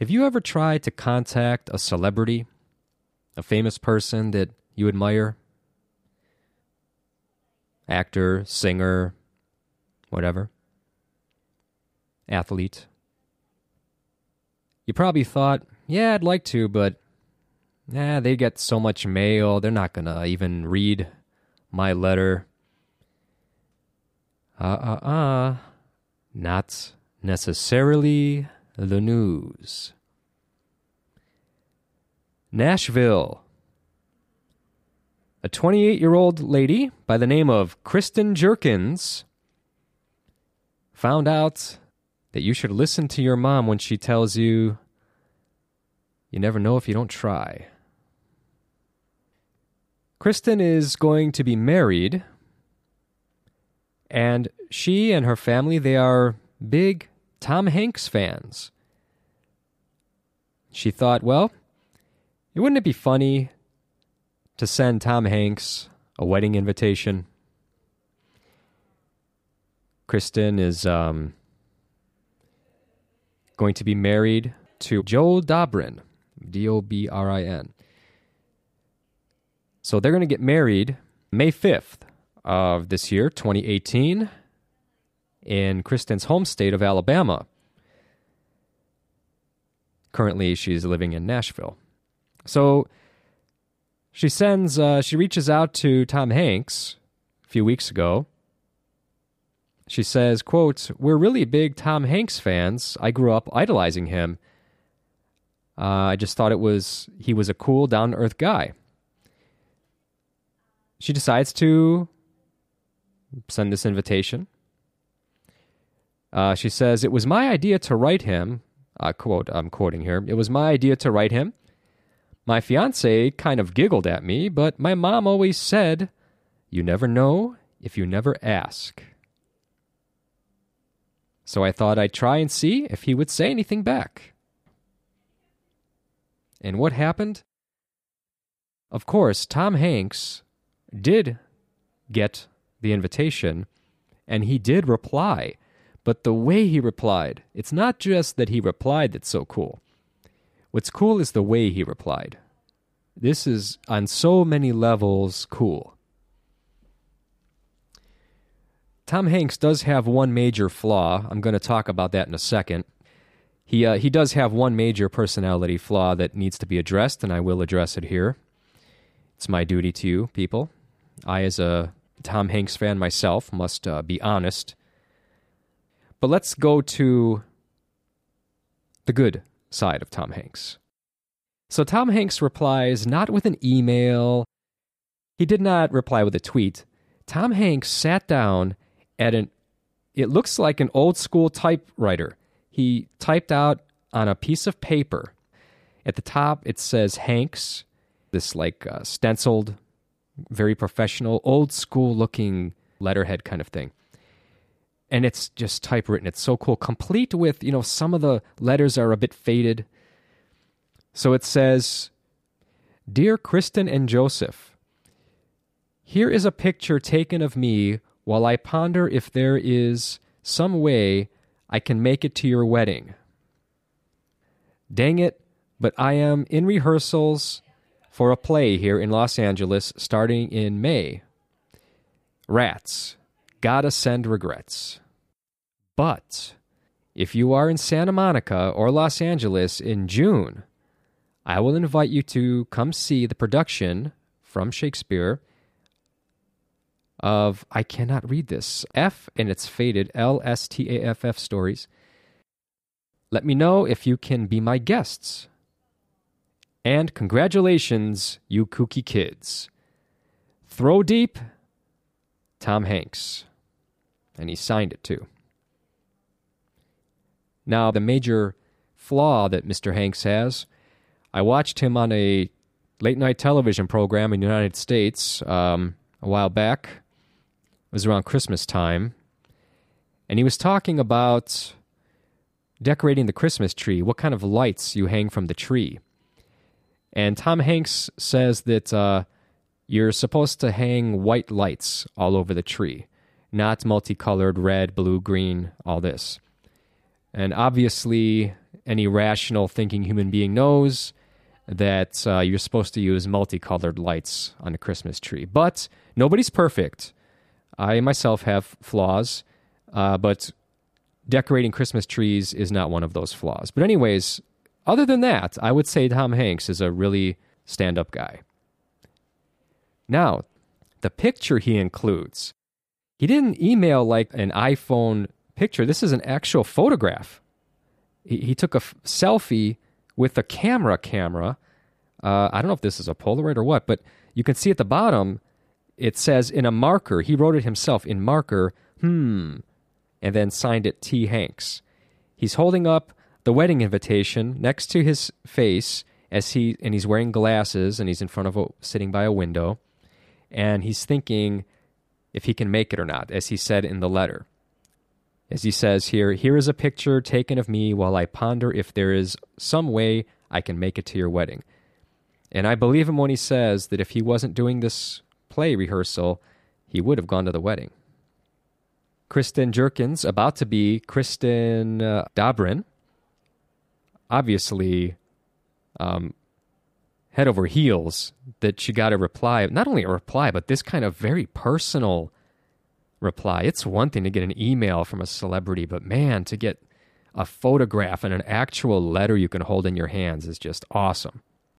Have you ever tried to contact a celebrity, a famous person that you admire? Actor, singer, whatever. Athlete. You probably thought, yeah, I'd like to, but nah, they get so much mail, they're not going to even read my letter. Uh uh uh. Not necessarily the news. Nashville. A 28 year old lady by the name of Kristen Jerkins found out that you should listen to your mom when she tells you you never know if you don't try. Kristen is going to be married, and she and her family, they are big Tom Hanks fans. She thought, well, wouldn't it be funny to send Tom Hanks a wedding invitation? Kristen is um, going to be married to Joel Dobrin, D O B R I N. So they're going to get married May 5th of this year, 2018 in Kristen's home state of Alabama. Currently, she's living in Nashville. So she sends, uh, she reaches out to Tom Hanks a few weeks ago. She says, quote, We're really big Tom Hanks fans. I grew up idolizing him. Uh, I just thought it was, he was a cool, down to earth guy. She decides to send this invitation. Uh, she says, It was my idea to write him. Uh, quote, I'm quoting here. It was my idea to write him. My fiance kind of giggled at me, but my mom always said, You never know if you never ask. So I thought I'd try and see if he would say anything back. And what happened? Of course, Tom Hanks did get the invitation, and he did reply. But the way he replied, it's not just that he replied that's so cool. What's cool is the way he replied. This is on so many levels cool. Tom Hanks does have one major flaw. I'm going to talk about that in a second. He, uh, he does have one major personality flaw that needs to be addressed, and I will address it here. It's my duty to you, people. I, as a Tom Hanks fan myself, must uh, be honest but let's go to the good side of Tom Hanks. So Tom Hanks replies not with an email. He did not reply with a tweet. Tom Hanks sat down at an it looks like an old school typewriter. He typed out on a piece of paper. At the top it says Hanks, this like uh, stenciled, very professional, old school looking letterhead kind of thing and it's just typewritten. It's so cool. Complete with, you know, some of the letters are a bit faded. So it says, Dear Kristen and Joseph, here is a picture taken of me while I ponder if there is some way I can make it to your wedding. Dang it, but I am in rehearsals for a play here in Los Angeles starting in May. Rats. Gotta send regrets. But if you are in Santa Monica or Los Angeles in June, I will invite you to come see the production from Shakespeare of I cannot read this F and it's faded L S T A F F stories. Let me know if you can be my guests. And congratulations, you kooky kids. Throw deep, Tom Hanks and he signed it too. Now, the major flaw that Mr. Hanks has, I watched him on a late night television program in the United States um, a while back. It was around Christmas time. And he was talking about decorating the Christmas tree, what kind of lights you hang from the tree. And Tom Hanks says that uh, you're supposed to hang white lights all over the tree not multicolored red, blue, green, all this. And obviously, any rational thinking human being knows that uh, you're supposed to use multicolored lights on a Christmas tree. But nobody's perfect. I myself have flaws, uh, but decorating Christmas trees is not one of those flaws. But, anyways, other than that, I would say Tom Hanks is a really stand up guy. Now, the picture he includes, he didn't email like an iPhone picture. This is an actual photograph. He, he took a f- selfie with a camera camera. Uh, I don't know if this is a Polaroid or what, but you can see at the bottom it says in a marker, he wrote it himself in marker, hmm, and then signed it T. Hanks. He's holding up the wedding invitation next to his face as he and he's wearing glasses and he's in front of a sitting by a window and he's thinking if he can make it or not as he said in the letter. As he says here here is a picture taken of me while i ponder if there is some way i can make it to your wedding. And i believe him when he says that if he wasn't doing this play rehearsal he would have gone to the wedding. Kristen jerkins about to be kristen uh, dobrin obviously um, head over heels that she got a reply, not only a reply, but this kind of very personal reply. It's one thing to get an email from a celebrity, but man, to get a photograph and an actual letter you can hold in your hands is just awesome.